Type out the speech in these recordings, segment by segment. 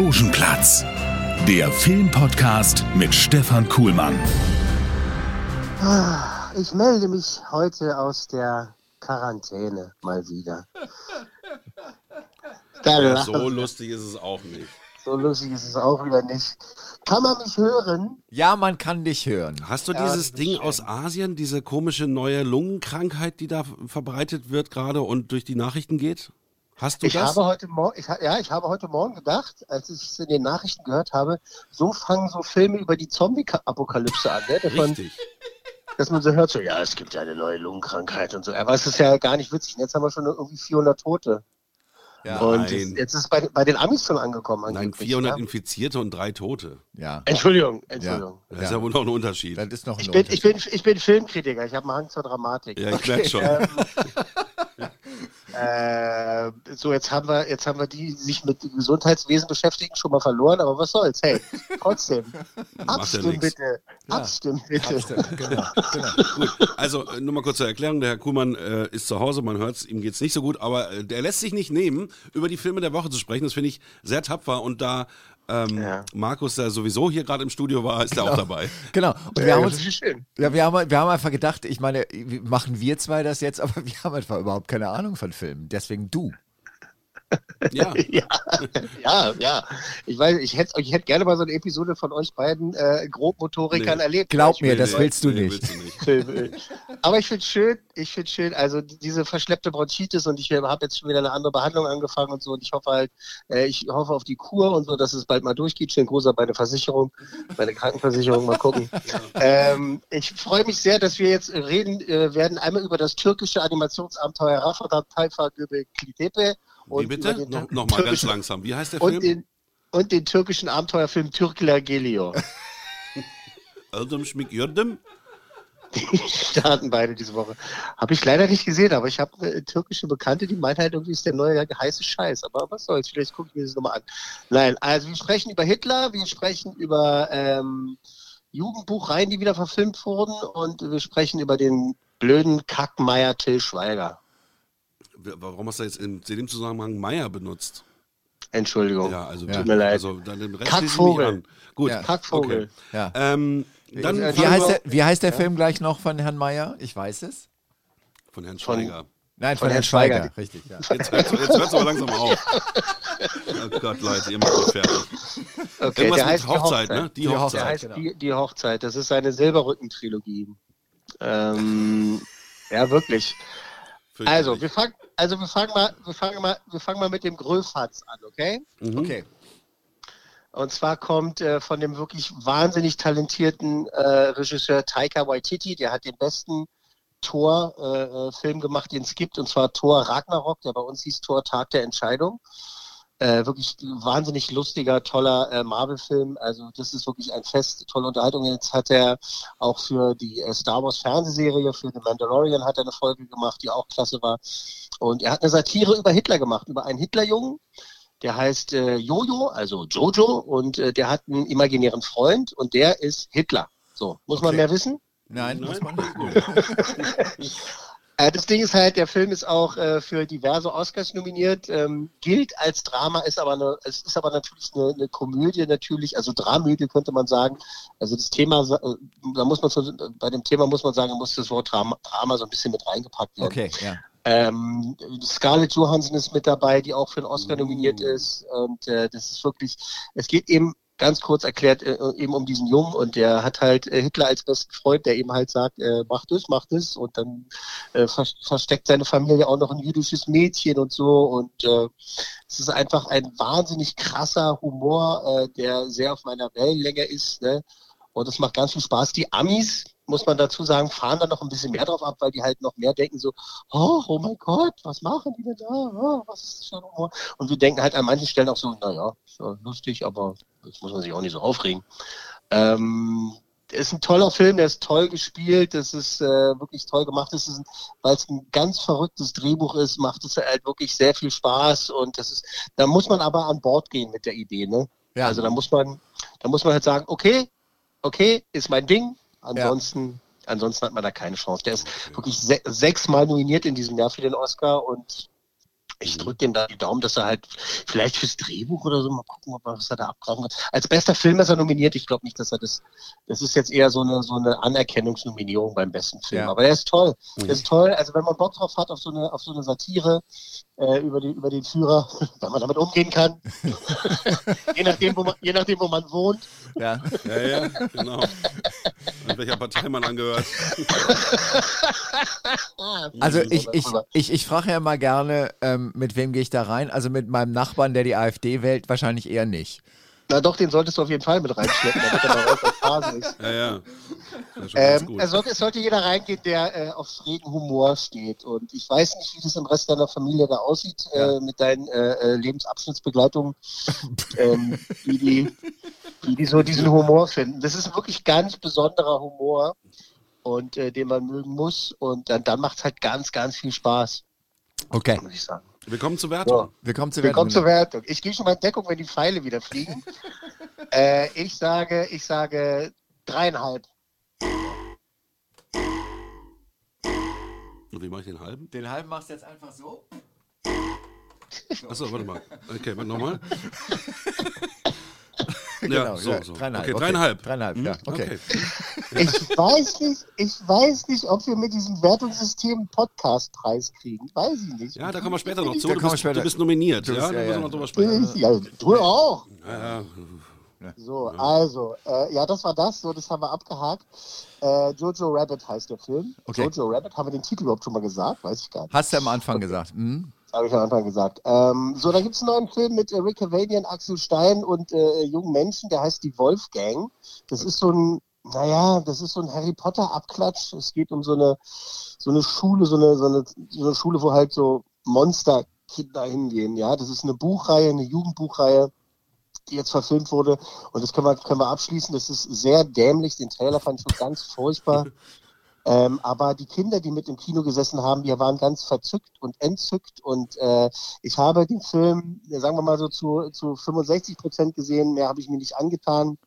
Logenplatz, der Filmpodcast mit Stefan Kuhlmann. Ah, Ich melde mich heute aus der Quarantäne mal wieder. Ja, so lustig ist es auch nicht. so lustig ist es auch wieder nicht. Kann man mich hören? Ja, man kann dich hören. Hast du Ja, dieses Ding schön. aus Asien, diese komische neue Lungenkrankheit, die da verbreitet wird gerade und durch die Nachrichten geht? Hast du Ich das? habe heute Morgen, ich, ja, ich habe heute Morgen gedacht, als ich es in den Nachrichten gehört habe, so fangen so Filme über die Zombie-Apokalypse an, ne? dass, man, Richtig. dass man so hört, so, ja, es gibt ja eine neue Lungenkrankheit und so. Aber es ist ja gar nicht witzig. Und Jetzt haben wir schon irgendwie 400 Tote. Ja. Und Nein. jetzt, ist es bei, bei den Amis schon angekommen. Nein, angeblich, 400 ja. Infizierte und drei Tote. ja. Entschuldigung, Entschuldigung. Das ist ja wohl noch ein Unterschied. Das ist noch ein Ich bin, ich, bin, Unterschied. ich bin Filmkritiker, ich habe einen Hang zur Dramatik. Ja, ich merk schon. Äh, so, jetzt haben wir, jetzt haben wir die, die sich mit dem Gesundheitswesen beschäftigen, schon mal verloren, aber was soll's? Hey, trotzdem. Abstimmen nix. bitte. Abstimmen bitte. Stimmt, genau, genau. Gut, also äh, nur mal kurz zur Erklärung. Der Herr Kuhlmann äh, ist zu Hause, man hört es, ihm geht's nicht so gut, aber äh, der lässt sich nicht nehmen, über die Filme der Woche zu sprechen. Das finde ich sehr tapfer und da ähm, Ja. Markus, der sowieso hier gerade im Studio war, ist er auch dabei. genau. Und wir Ja, haben uns, ja, wir haben, wir haben einfach gedacht, ich meine, machen wir zwei das jetzt, aber wir haben einfach überhaupt keine Ahnung von Filmen. Deswegen du. Ja, Ja, ja, ja. Ich weiß, ich hätte, ich hätte gerne mal so eine Episode von euch beiden äh, Grobmotorikern Nee. erlebt. Glaub mir, das willst du nee, nicht. Willst du nicht. Film. Aber ich finde schön, ich finde schön, also diese verschleppte Bronchitis und ich habe jetzt schon wieder eine andere Behandlung angefangen und so und ich hoffe halt, äh, ich hoffe auf die Kur und so, dass es bald mal durchgeht. Schön großer bei der Versicherung, bei der Krankenversicherung, mal gucken. ähm, ich freue mich sehr, dass wir jetzt reden äh, werden einmal über das türkische Animationsabenteuer Raffadan Tayfa Göbek Klitepe Wie bitte? No, Nochmal ganz langsam. Wie heißt der und Film? den und den türkischen Abenteuerfilm Türkler Gelio. Erdem Schmick Jördem? Die starten beide diese Woche. Habe ich leider nicht gesehen, aber ich habe eine türkische Bekannte, die meint halt irgendwie ist der neue heiße Scheiß. Aber was soll's, vielleicht gucke ich mir das nochmal an. Nein, also wir sprechen über Hitler, wir sprechen über ähm, Jugendbuchreihen, die wieder verfilmt wurden und wir sprechen über den blöden Kackmeier Till Schweiger. Warum hast du jetzt in dem Zusammenhang Meier benutzt? Entschuldigung. Ja, also, Ja. tut mir leid. Also, Kackvogel. an. Gut. Ja. Kackvogel. Okay. Ja. Ähm, dann Wie heißt, der, wie heißt der Film gleich noch von Herrn Meyer? Ich weiß es. von Herrn Von- Schweiger. Nein, Von von, Herrn Herrn Schweiger. Schweiger. Richtig, ja. Jetzt hört jetzt hört's aber langsam auf. Oh Gott, Leute, ihr macht mich fertig. Okay, Irgendwas der mit heißt die Hochzeit, ne? Die, Die Hochzeit. Hochzeit. Der heißt genau. die, die Hochzeit. Das ist seine Silberrücken-Trilogie. Ähm, ja, wirklich. Also, wir fangen, also wir fangen mal, wir fangen mal, wir fangen mal mit dem Gröfatz an, okay? Mhm. Okay. Und zwar kommt äh, von dem wirklich wahnsinnig talentierten äh, Regisseur Taika Waititi, der hat den besten Tor-Film äh, Film gemacht, den es gibt, und zwar Tor Ragnarok, der bei uns hieß Tor Tag der Entscheidung. Äh, wirklich wahnsinnig lustiger, toller äh, Marvel-Film. Also das ist wirklich ein Fest, tolle Unterhaltung. Jetzt hat er auch für die äh, Star Wars Fernsehserie, für The Mandalorian hat er eine Folge gemacht, die auch klasse war. Und er hat eine Satire über Hitler gemacht, über einen Hitlerjungen. Der heißt äh, Jojo, also Jojo, und äh, der hat einen imaginären Freund und der ist Hitler. So, muss man Okay. mehr wissen? Nein, muss man nicht. Äh, das Ding ist halt, der Film ist auch äh, für diverse Oscars nominiert, ähm, gilt als Drama, ist aber eine, es ist aber natürlich eine, eine Komödie natürlich, also Dramödie könnte man sagen. Also das Thema, äh, da muss man so, bei dem Thema muss man sagen, muss das Wort Drama, Drama so ein bisschen mit reingepackt werden. Okay, ja. Ähm, Scarlett Johansson ist mit dabei, die auch für den Oscar nominiert ist. Und äh, das ist wirklich, es geht eben ganz kurz erklärt äh, eben um diesen Jungen und der hat halt äh, Hitler als besten Freund, der eben halt sagt, äh, mach das, mach das und dann äh, ver versteckt seine Familie auch noch ein jüdisches Mädchen und so und äh, es ist einfach ein wahnsinnig krasser Humor, äh, der sehr auf meiner Wellenlänge ist, ne? Und es macht ganz viel Spaß. Die Amis, muss man dazu sagen, fahren da noch ein bisschen mehr drauf ab, weil die halt noch mehr denken so, oh, oh mein Gott, was machen die denn da? Oh, was ist das für ein Humor? Und wir denken halt an manchen Stellen auch so, naja, ja lustig, aber das muss man sich auch nicht so aufregen. Ähm, ist ein toller Film, der ist toll gespielt, das ist äh, wirklich toll gemacht. Das ist, weil es ein ganz verrücktes Drehbuch ist, macht es halt wirklich sehr viel Spaß und das ist, da muss man aber an Bord gehen mit der Idee, ne? Ja. Also da muss man, da muss man halt sagen, okay, okay, ist mein Ding. Ansonsten, ansonsten hat man da keine Chance. Der ist wirklich se sechsmal nominiert in diesem Jahr für den Oscar und ich drücke dem da die Daumen, dass er halt vielleicht fürs Drehbuch oder so mal gucken, ob er, was er da abgraben kann. Als bester Film ist er nominiert. Ich glaube nicht, dass er das. Das ist jetzt eher so eine so eine Anerkennungsnominierung beim besten Film. Ja. Aber der ist toll. Der ist toll. Also wenn man Bock drauf hat auf so eine auf so eine Satire äh, über die über den Führer, wenn man damit umgehen kann. je nachdem, wo man je nachdem, wo man wohnt. Ja. Ja, ja, genau. An welcher Partei man angehört. Also Mhm, ich, ich, ich, ich frage ja mal gerne, ähm, mit wem gehe ich da rein? Also mit meinem Nachbarn, der die AfD wählt, wahrscheinlich eher nicht. Na doch, den solltest du auf jeden Fall mit reinschleppen, damit er mal raus aus Phase ist. Ja, ja. Ist Ähm, es, sollte, es sollte jeder reingehen, der äh, auf schrägen Humor steht. Und ich weiß nicht, wie das im Rest deiner Familie da aussieht, äh, mit deinen äh, äh, Lebensabschnittsbegleitungen, ähm, wie, die, wie die so diesen Humor finden. Das ist wirklich ganz besonderer Humor und äh, den man mögen muss. Und dann, dann macht es halt ganz, ganz viel Spaß, Okay, muss ich sagen. Willkommen zur Wertung. So. wir kommen zu Willkommen zur Wertung. Wertung. Ich gehe schon mal in Deckung, wenn die Pfeile wieder fliegen. äh, ich sage, ich sage dreieinhalb. Und wie mache ich den halben? Den halben machst du jetzt einfach so? Achso, warte mal. Okay, warte nochmal. Genau, so, ja, so. dreieinhalb, Okay, okay. dreieinhalb. Dreieinhalb, ja, okay. Ich weiß nicht, ich weiß nicht, ob wir mit diesem Wertungssystem einen Podcastpreis kriegen. Weiß ich nicht. Ja, da kommen wir später noch zu. Da Du bist, später. du bist nominiert. Du bist- ja, da ja, müssen wir ja. noch drüber sprechen. Ich, ja, du auch. Ja, ja. So, also, äh, ja, das war das. So, das haben wir abgehakt. Äh, Jojo Rabbit heißt der Film. Okay. Jojo Rabbit, haben wir den Titel überhaupt schon mal gesagt? Weiß ich gar nicht. Hast du am Anfang gesagt. Hm? Habe ich am Anfang gesagt. Ähm, so, dann gibt es einen neuen Film mit äh, Rick Cavanian, Axel Stein und äh, jungen Menschen, der heißt Die Wolfgang. Das ist so ein, naja, das ist so ein Harry Potter Abklatsch. Es geht um so eine, so eine Schule, so eine, so eine, so eine Schule, wo halt so Monsterkinder hingehen. Ja, das ist eine Buchreihe, eine Jugendbuchreihe, die jetzt verfilmt wurde. Und das können wir, können wir abschließen. Das ist sehr dämlich. Den Trailer fand ich schon ganz furchtbar. Ähm, aber die Kinder, die mit im Kino gesessen haben, die waren ganz verzückt und entzückt. Und äh, ich habe den Film, sagen wir mal so zu, zu 65 Prozent gesehen. Mehr habe ich mir nicht angetan.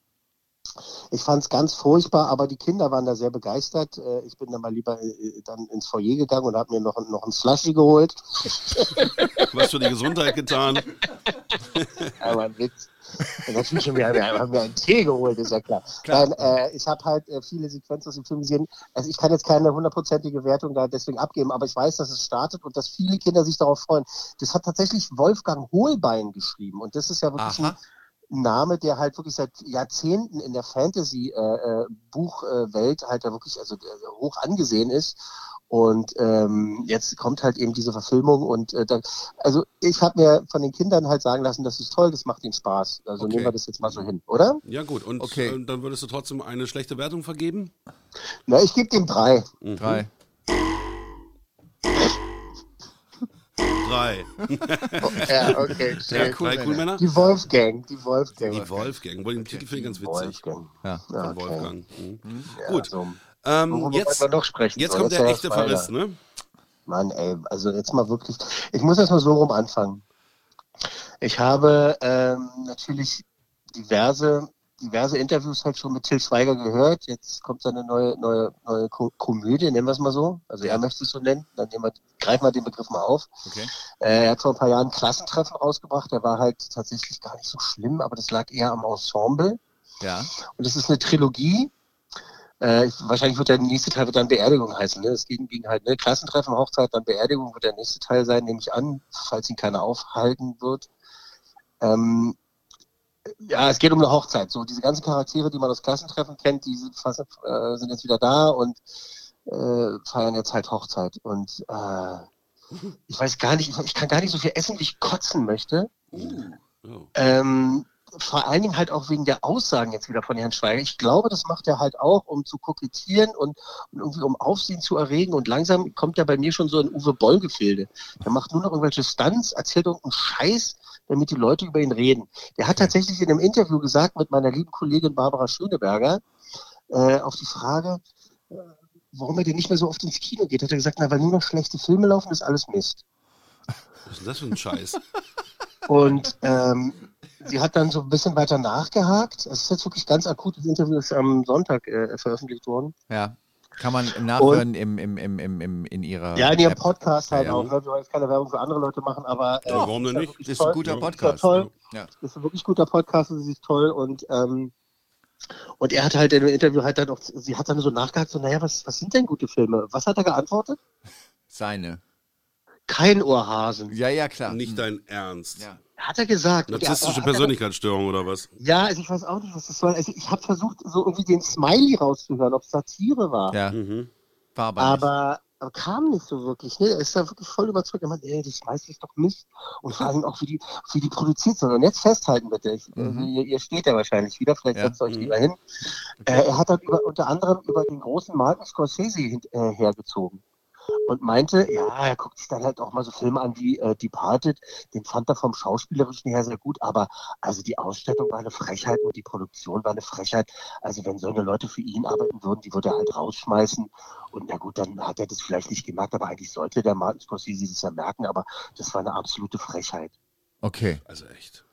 Ich fand es ganz furchtbar, aber die Kinder waren da sehr begeistert. Äh, ich bin dann mal lieber äh, dann ins Foyer gegangen und habe mir noch, noch ein Slushy geholt. Was für die Gesundheit getan. Aber ein Witz. Natürlich haben wir, haben wir einen Tee geholt, ist ja klar. Klar. Nein, äh, ich habe halt äh, viele Sequenzen aus dem Film gesehen. Also ich kann jetzt keine hundertprozentige Wertung da deswegen abgeben, aber ich weiß, dass es startet und dass viele Kinder sich darauf freuen. Das hat tatsächlich Wolfgang Hohlbein geschrieben und das ist ja wirklich Aha. ein Name, der halt wirklich seit Jahrzehnten in der Fantasy-Buchwelt halt ja wirklich also äh, hoch angesehen ist. Und ähm, jetzt kommt halt eben diese Verfilmung und äh, da, also ich habe mir von den Kindern halt sagen lassen, das ist toll, das macht ihnen Spaß. Also Okay. nehmen wir das jetzt mal so hin, oder? Ja, gut. Und Okay. äh, dann würdest du trotzdem eine schlechte Wertung vergeben? Na, ich gebe dem drei. Mhm. Drei. Drei. ja, okay. Ja, cool, drei cool Männer? Die Wolfgang, die Wolfgang. Die Wolfgang. Wohl den Titel finde ich ganz witzig. Wolfgang. Ja. Ja, Von okay. Wolfgang. Mhm. Ja, Gut. So. Ähm, jetzt noch sprechen? jetzt So, kommt der echte. Verriss, ne? Mann, ey, also jetzt mal wirklich. Ich muss erst mal so rum anfangen. Ich habe ähm, natürlich diverse, diverse Interviews halt schon mit Till Schweiger gehört. Jetzt kommt seine neue, neue, neue Ko Komödie, nennen wir es mal so. Also er möchte es so nennen. Dann nehmen wir, greifen wir den Begriff mal auf. Okay. Äh, er hat vor ein paar Jahren ein Klassentreffen rausgebracht. Der war halt tatsächlich gar nicht so schlimm, aber das lag eher am Ensemble. Ja. Und es ist eine Trilogie. Äh, ich, wahrscheinlich wird der nächste Teil wird dann Beerdigung heißen. Ne? Es ging, ging halt ne? Klassentreffen, Hochzeit, dann Beerdigung wird der nächste Teil sein, nehme ich an, falls ihn keiner aufhalten wird. Ähm, ja, es geht um eine Hochzeit. So diese ganzen Charaktere, die man aus Klassentreffen kennt, die sind, fast, äh, sind jetzt wieder da und äh, feiern jetzt halt Hochzeit. Und äh, ich weiß gar nicht, ich, kann gar nicht so viel essen, wie ich kotzen möchte. Oh. Ähm, vor allen Dingen halt auch wegen der Aussagen jetzt wieder von Herrn Schweiger. Ich glaube, das macht er halt auch, um zu kokettieren und, und irgendwie um Aufsehen zu erregen. Und langsam kommt er bei mir schon so ein Uwe Boll-Gefilde. Der macht nur noch irgendwelche Stunts, erzählt irgendeinen Scheiß, damit die Leute über ihn reden. Der hat tatsächlich in einem Interview gesagt mit meiner lieben Kollegin Barbara Schöneberger äh, auf die Frage, äh, warum er denn nicht mehr so oft ins Kino geht, hat er gesagt, na, weil nur noch schlechte Filme laufen, ist alles Mist. Was ist denn das für ein Scheiß? Und ähm, sie hat dann so ein bisschen weiter nachgehakt. Es ist jetzt wirklich ganz akut. Das Interview ist am Sonntag äh, veröffentlicht worden. Ja. Kann man nachhören im, im, im, im, im, in ihrer. Ja, in ihrem App. Podcast halt Ja. auch. Ne? Wir wollen jetzt keine Werbung für andere Leute machen, aber äh, Ja, warum denn ist nicht? Das ist ein toll. guter. Podcast. toll. Ja. Das ist ein wirklich guter Podcast, das ist toll und ähm, und er hat halt in dem Interview halt dann auch, sie hat dann so nachgehakt, so, naja, was, was sind denn gute Filme? Was hat er geantwortet? Seine. Kein Ohrhasen. Ja, ja, klar. Nicht dein Ernst. Ja. Hat er gesagt. Narzisstische er- er- Persönlichkeitsstörung oder was? Ja, also ich weiß auch nicht, was das soll. Also ich habe versucht, so irgendwie den Smiley rauszuhören, ob es Satire war. Ja, Mhm. war aber, nicht. aber, aber kam nicht so wirklich. Ne? Er ist da wirklich voll überzeugt. Er meint, ey, das Smiley ist doch Mist. Und vor allem auch, wie die, wie die produziert sind. Und jetzt festhalten bitte. Ich, also ihr, ihr steht ja wahrscheinlich wieder, vielleicht Mhm. Ja. setzt euch Mhm. lieber hin. Äh, er hat dann über, unter anderem über den großen Martin Scorsese hin, äh, hergezogen. Und meinte, ja, er guckt sich dann halt auch mal so Filme an wie äh, Departed. Den fand er vom Schauspielerischen her sehr gut, aber also die Ausstattung war eine Frechheit und die Produktion war eine Frechheit. Also wenn so eine Leute für ihn arbeiten würden, die würde er halt rausschmeißen. Und na gut, dann hat er das vielleicht nicht gemerkt, aber eigentlich sollte der Martin Scorsese das ja merken, aber das war eine absolute Frechheit. Okay, Also echt.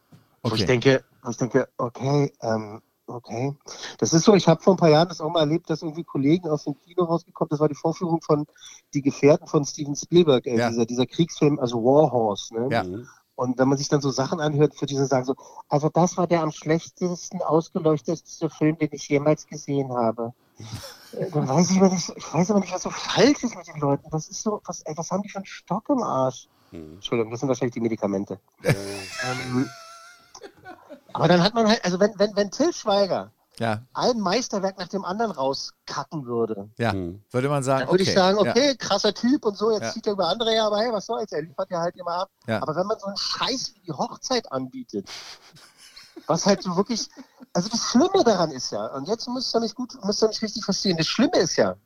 Wo ich okay. denke, wo ich denke, okay, ähm, okay. Das ist so, ich habe vor ein paar Jahren das auch mal erlebt, dass irgendwie Kollegen aus dem Kino rausgekommen, das war die Vorführung von Die Gefährten von Steven Spielberg, äh, Ja. dieser, dieser Kriegsfilm, also War Horse. Ne? Ja. Und wenn man sich dann so Sachen anhört, für diese sagen so, also das war der am schlechtesten ausgeleuchtetste Film, den ich jemals gesehen habe. Äh, dann weiß ich, nicht, ich weiß aber nicht, was so falsch ist mit den Leuten. Was ist so, was, ey, was haben die für einen Stock im Arsch? Mhm. Entschuldigung, das sind wahrscheinlich die Medikamente. ähm, aber dann hat man halt, also wenn, wenn, wenn Till Schweiger Ja, ein Meisterwerk nach dem anderen rauskacken würde, ja. Mhm. Würde man sagen, dann würde okay. ich sagen, ja. okay, krasser Typ und so, jetzt Ja. zieht er über andere her, aber hey, was soll's, er liefert ja halt immer ab. Ja. Aber wenn man so einen Scheiß wie die Hochzeit anbietet, was halt so wirklich, also das Schlimme daran ist ja, und jetzt müsst ihr mich gut, müsst ihr mich richtig verstehen, das Schlimme ist ja,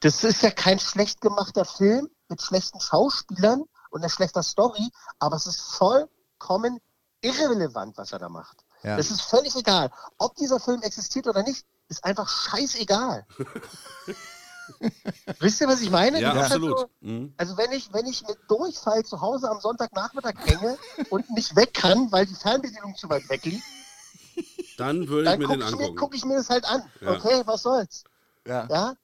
das ist ja kein schlecht gemachter Film mit schlechten Schauspielern und einer schlechter Story, aber es ist vollkommen irrelevant, was er da macht. Ja. Es ist völlig egal. Ob dieser Film existiert oder nicht, ist einfach scheißegal. Wisst ihr, was ich meine? Ja, Das halt absolut. so- Mhm. also wenn ich, wenn ich mit Durchfall zu Hause am Sonntagnachmittag hänge und nicht weg kann, weil die Fernbedienung zu weit weg liegt, Dann würde ich dann mir gucke den ich, mir- angucken. guck ich mir das halt an. Ja. Okay, was soll's? Ja. Ja?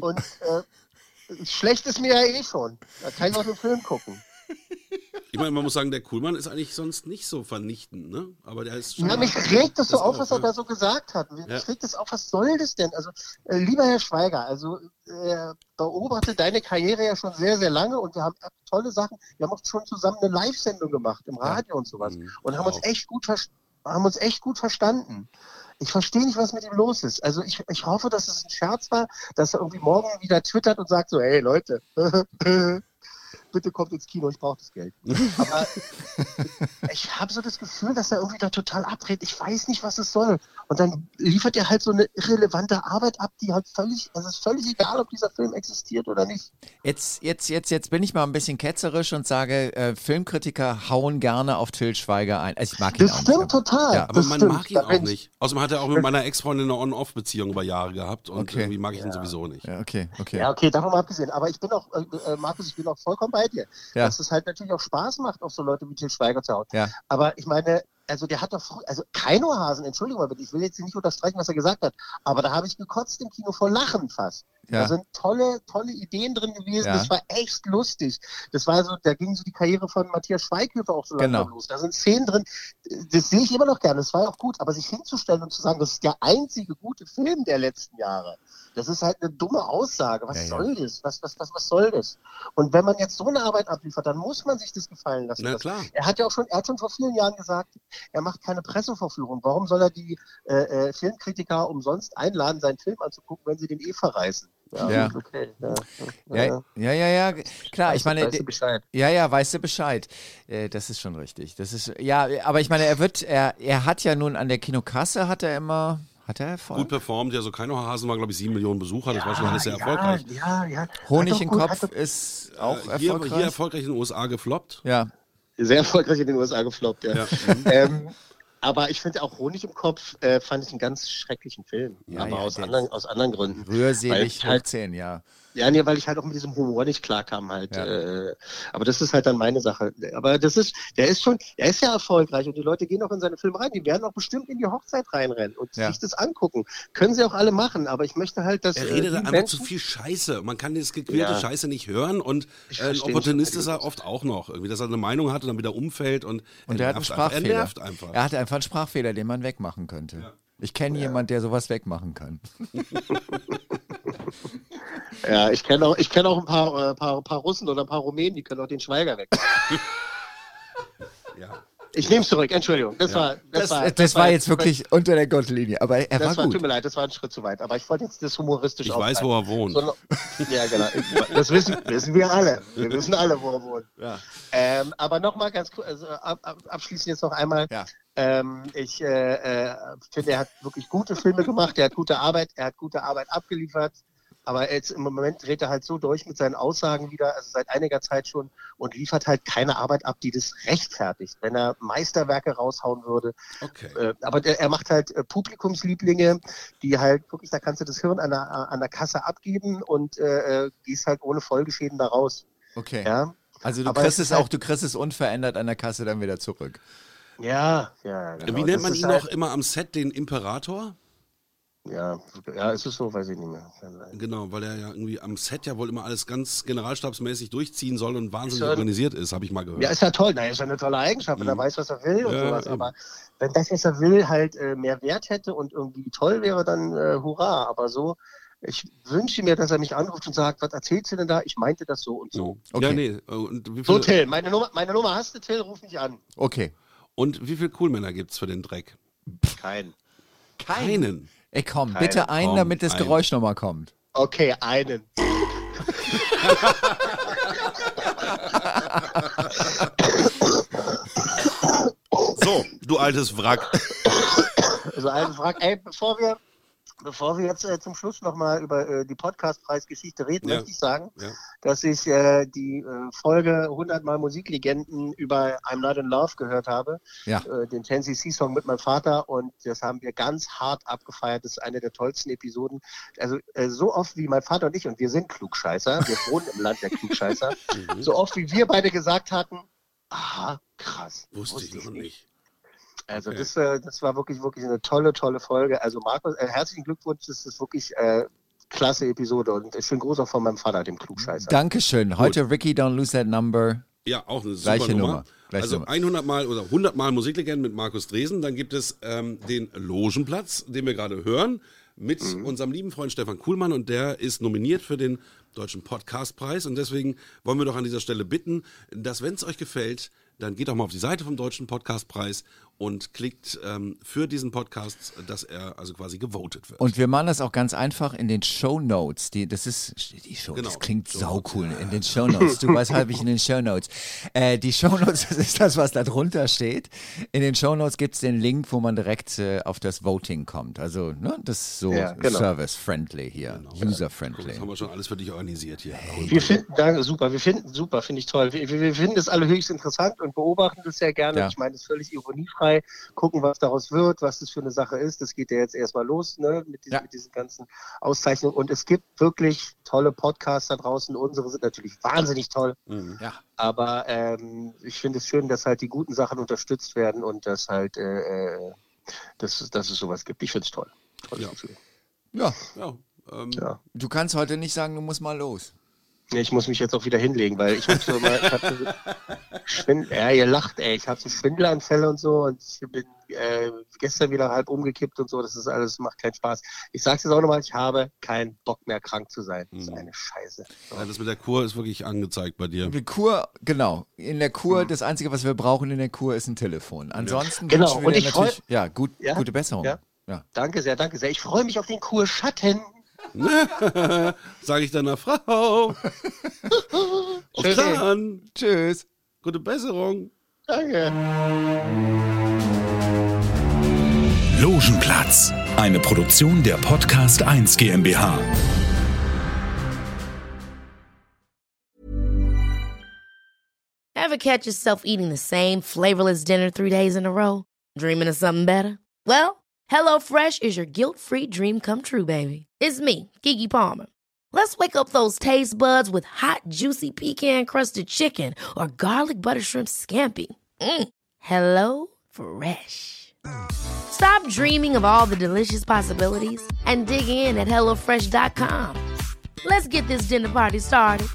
Und äh, schlecht ist mir ja eh schon. Da kann ich auch den Film gucken. Ich meine, man muss sagen, der Kuhlmann ist eigentlich sonst nicht so vernichtend, ne? Aber der ist schon. Ja, mich regt das so auf, was er ja. da so gesagt hat. Mich Ja. regt das auf, was soll das denn? Also, äh, lieber Herr Schweiger, also äh, beobachte deine Karriere ja schon sehr, sehr lange und wir haben tolle Sachen. Wir haben auch schon zusammen eine Live-Sendung gemacht im Radio und sowas Mhm. und haben uns echt gut haben uns echt gut verstanden. Ich verstehe nicht, was mit ihm los ist. Also ich, ich hoffe, dass es ein Scherz war, dass er irgendwie morgen wieder twittert und sagt so, hey Leute, bitte kommt ins Kino, ich brauche das Geld. Aber ich habe so das Gefühl, dass er irgendwie da total abdreht. Ich weiß nicht, was es soll. Und dann liefert er halt so eine irrelevante Arbeit ab, die halt völlig, also es ist völlig egal, ob dieser Film existiert oder nicht. Jetzt, jetzt, jetzt, jetzt bin ich mal ein bisschen ketzerisch und sage, äh, Filmkritiker hauen gerne auf Till Schweiger ein. Also ich mag ihn Das auch stimmt nicht. total. Ja, Aber das man stimmt. mag ihn Da auch nicht. Außerdem hat er auch mit meiner Ex-Freundin eine On-Off-Beziehung über Jahre gehabt und Okay. irgendwie mag ich ihn sowieso nicht. Ja, okay, okay. Ja, okay, davon mal abgesehen. Aber ich bin auch, äh, äh, Markus, ich bin auch vollkommen bei dir. Ja. Dass es halt natürlich auch Spaß macht, auf so Leute wie Til Schweiger zu hauen. Ja. Aber ich meine, also der hat doch, frü- also Keinohasen, Entschuldigung mal bitte, ich will jetzt nicht unterstreichen, was er gesagt hat, aber da habe ich gekotzt im Kino vor Lachen fast. Ja. Da sind tolle, tolle Ideen drin gewesen, Ja. das war echt lustig. Das war so, da ging so die Karriere von Matthias Schweighöfer auch so langsam Genau. los. Da sind Szenen drin, das sehe ich immer noch gerne, das war auch gut, aber sich hinzustellen und zu sagen, das ist der einzige gute Film der letzten Jahre, das ist halt eine dumme Aussage. Was Ja, soll das? Was, was, was, was soll das? Und wenn man jetzt so eine Arbeit abliefert, dann muss man sich das gefallen lassen. Na klar. er hat ja auch schon, er hat schon vor vielen Jahren gesagt, er macht keine Pressevorführung. Warum soll er die äh, äh, Filmkritiker umsonst einladen, seinen Film anzugucken, wenn sie den eh verreißen? Ja, Ja. okay. Ja, Ja, ja, ja, ja, klar. Ich meine, weißt du Bescheid. ja, ja, weißt du Bescheid. Äh, das ist schon richtig. Das ist, ja, aber ich meine, er wird, er, er hat ja nun an der Kinokasse, hat er immer, hat er Erfolg? Gut performt, ja, so Keinohasen war, glaube ich, sieben Millionen Besucher, das war schon alles sehr ja, erfolgreich. Ja, ja. Honig im gut- Kopf doch ist auch Äh, hier, erfolgreich. hier erfolgreich in den USA gefloppt. ja. Sehr erfolgreich in den USA gefloppt, ja. Ja. ähm, aber ich finde auch Honig im Kopf äh, fand ich einen ganz schrecklichen Film. Ja, aber ja, aus, der anderen, aus anderen Gründen. Rührselig ich halt, hoch 10, ja. ja, nee, weil ich halt auch mit diesem Humor nicht klarkam halt. Ja. Äh, aber das ist halt dann meine Sache. Aber das ist, der ist schon, er ist ja erfolgreich und die Leute gehen auch in seine Filme rein. Die werden auch bestimmt in die Hochzeit reinrennen und Ja. sich das angucken. Können sie auch alle machen, aber ich möchte halt, dass Er äh, redet die einfach Menschen, zu viel Scheiße. Man kann das gequälte Ja. Scheiße nicht hören und äh, ein Opportunist ist er oft auch noch. Irgendwie, dass er eine Meinung hat und dann wieder umfällt und, Und er hat einen nervt einfach. Sprachfehler. Er nervt einfach. Er hat einfach einen Sprachfehler, den man wegmachen könnte. Ich kenne jemanden, der sowas wegmachen kann. Ja, ich kenne auch, ich kenne auch ein paar, äh, paar, paar Russen oder ein paar Rumänen, die können auch den Schweiger weg. Ja. Ich nehme es zurück, Entschuldigung. Das war, das, Das, war, das, war jetzt wirklich unter der Gottlinie, aber er Das war war, gut. tut mir leid, das war ein Schritt zu weit. Aber ich wollte jetzt das humoristisch Ich weiß, wo er wohnt. Sondern- ja, genau. Das wissen, wissen wir alle. Wir wissen alle, wo er wohnt. Ja. Ähm, aber nochmal ganz kurz, also ab, ab, abschließend jetzt noch einmal. Ja. Ähm, ich äh, äh, finde, er hat wirklich gute Filme gemacht, er hat gute Arbeit, er hat gute Arbeit abgeliefert. Aber jetzt im Moment dreht er halt so durch mit seinen Aussagen wieder, also seit einiger Zeit schon, und liefert halt keine Arbeit ab, die das rechtfertigt. Wenn er Meisterwerke raushauen würde, Okay. äh, aber der, er macht halt äh, Publikumslieblinge, die halt wirklich, da kannst du das Hirn an der, an der Kasse abgeben und äh, äh, gehst halt ohne Folgeschäden da raus. Okay. Ja, Also du Aber kriegst es halt- auch, du kriegst es unverändert an der Kasse dann wieder zurück. ja, ja. Genau. Wie nennt man ihn halt, noch immer am Set, den Imperator? Ja, ja, ist es so, weiß ich nicht mehr. Genau, weil er ja irgendwie am Set ja wohl immer alles ganz generalstabsmäßig durchziehen soll und wahnsinnig Ist organisiert ist, habe ich mal gehört. Ja, ist ja toll. Na, ist ja eine tolle Eigenschaft, wenn er weiß, was er will und Mhm. Ja, sowas. eben. Aber wenn das, was er will, halt äh, mehr Wert hätte und irgendwie toll wäre, dann äh, hurra. Aber so, ich wünsche mir, dass er mich anruft und sagt, was erzählst du denn da? Ich meinte das so und so. so. Okay. Ja, nee. äh, Und wie So, Till, meine Nummer, meine Nummer hast du, Till, ruf mich an. Okay. und wie viel Coolmänner gibt's für den Dreck? Kein. Keinen. Ey, komm, Keine. bitte ein, Komm, damit das ein. Geräusch nochmal kommt. Okay, einen. So, du altes Wrack. Also eine Frage, ey, bevor wir, bevor wir jetzt äh, zum Schluss nochmal über äh, die Podcastpreisgeschichte reden, Ja. möchte ich sagen, Ja. dass ich äh, die äh, Folge 100 Mal Musiklegenden über I'm Not in Love gehört habe, Ja. äh, den 10cc-Song mit meinem Vater und das haben wir ganz hart abgefeiert. Das ist eine der tollsten Episoden. Also äh, so oft wie mein Vater und ich, und wir sind Klugscheißer, wir wohnen im Land der Klugscheißer, Mhm. so oft wie wir beide gesagt hatten, aha, krass. Wusste ich noch nicht. Also Okay. das, äh, das war wirklich, wirklich eine tolle, tolle Folge. Also Markus, äh, herzlichen Glückwunsch, das ist wirklich äh, klasse Episode und schönen Gruß auch von meinem Vater, dem Klugscheißer. Dankeschön. Heute Ricky, don't lose that number. Ja, auch eine super Gleiche Nummer. Nummer. Gleiche also Nummer. 100 Mal oder 100 Mal Musiklegenden mit Markus Dresen. Dann gibt es ähm, den Logenplatz, den wir gerade hören, mit Mhm. unserem lieben Freund Stefan Kuhlmann und der ist nominiert für den Deutschen Podcastpreis und deswegen wollen wir doch an dieser Stelle bitten, dass wenn es euch gefällt, dann geht doch mal auf die Seite vom Deutschen Podcastpreis und klickt ähm, für diesen Podcast, dass er also quasi gewotet wird. Und wir machen das auch ganz einfach in den Show Notes. Die, das ist die Show. Genau. Das klingt Show saucool in den Show Notes. Du weißt halb ich in den Show Notes. Äh, die Show Notes, das ist das, was da drunter steht. In den Show Notes gibt es den Link, wo man direkt äh, auf das Voting kommt. Also ne, das ist so Ja, genau. service friendly hier, user das friendly. haben wir schon alles für dich organisiert hier. Wir finden, danke, super, wir finden, super, finde ich toll. Wir, wir wir finden das alle höchst interessant und beobachten das sehr gerne. Ja. Ich meine, das ist völlig ironiefrei. Gucken, was daraus wird, was das für eine Sache ist. Das geht ja jetzt erstmal los, ne, mit diesen, Ja. mit diesen ganzen Auszeichnungen. Und es gibt wirklich tolle Podcasts da draußen. Unsere sind natürlich wahnsinnig toll. Mhm. Ja. Aber ähm, ich finde es schön, dass halt die guten Sachen unterstützt werden und dass halt, äh, äh, dass, dass es sowas gibt. Ich finde es toll. Tolles Ja. Gefühl. Ja, Ja, ähm, Ja. du kannst heute nicht sagen, du musst mal los. Ja, Ich muss mich jetzt auch wieder hinlegen, weil ich habe so mal, ich hab so Schwind ja, ihr lacht, ey, ich habe so Schwindelanfälle und so und ich bin äh, gestern wieder halb umgekippt und so, das ist alles, macht keinen Spaß. Ich sag's jetzt auch nochmal, ich habe keinen Bock mehr krank zu sein. Das ist Mhm. eine Scheiße. So. ja, das mit der Kur ist wirklich angezeigt bei dir. Die Kur, genau. In der Kur, Mhm. das Einzige, was wir brauchen in der Kur, ist ein Telefon. Ansonsten Genau, wünschen wir und ich freu- natürlich ja, gut, Ja, gute Besserung. ja. ja. Danke sehr, danke sehr. Ich freue mich auf den Kurschatten. Sage ich deiner Frau. Auf Tschüss. dann. Tschüss. Gute Besserung. Danke. Logenplatz, eine Produktion der Podcast 1 GmbH. Ever catch yourself eating the same flavorless dinner three days in a row? Dreaming of something better? Well, HelloFresh is your guilt free dream come true, baby. It's me, Kiki Palmer. Let's wake up those taste buds with hot, juicy pecan crusted chicken or garlic butter shrimp scampi. Mm. Hello Fresh. Stop dreaming of all the delicious possibilities and dig in at HelloFresh.com. Let's get this dinner party started.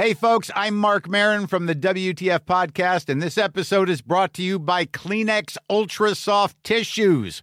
Hey, folks, I'm Mark Marin from the WTF Podcast, and this episode is brought to you by Kleenex Ultra Soft Tissues,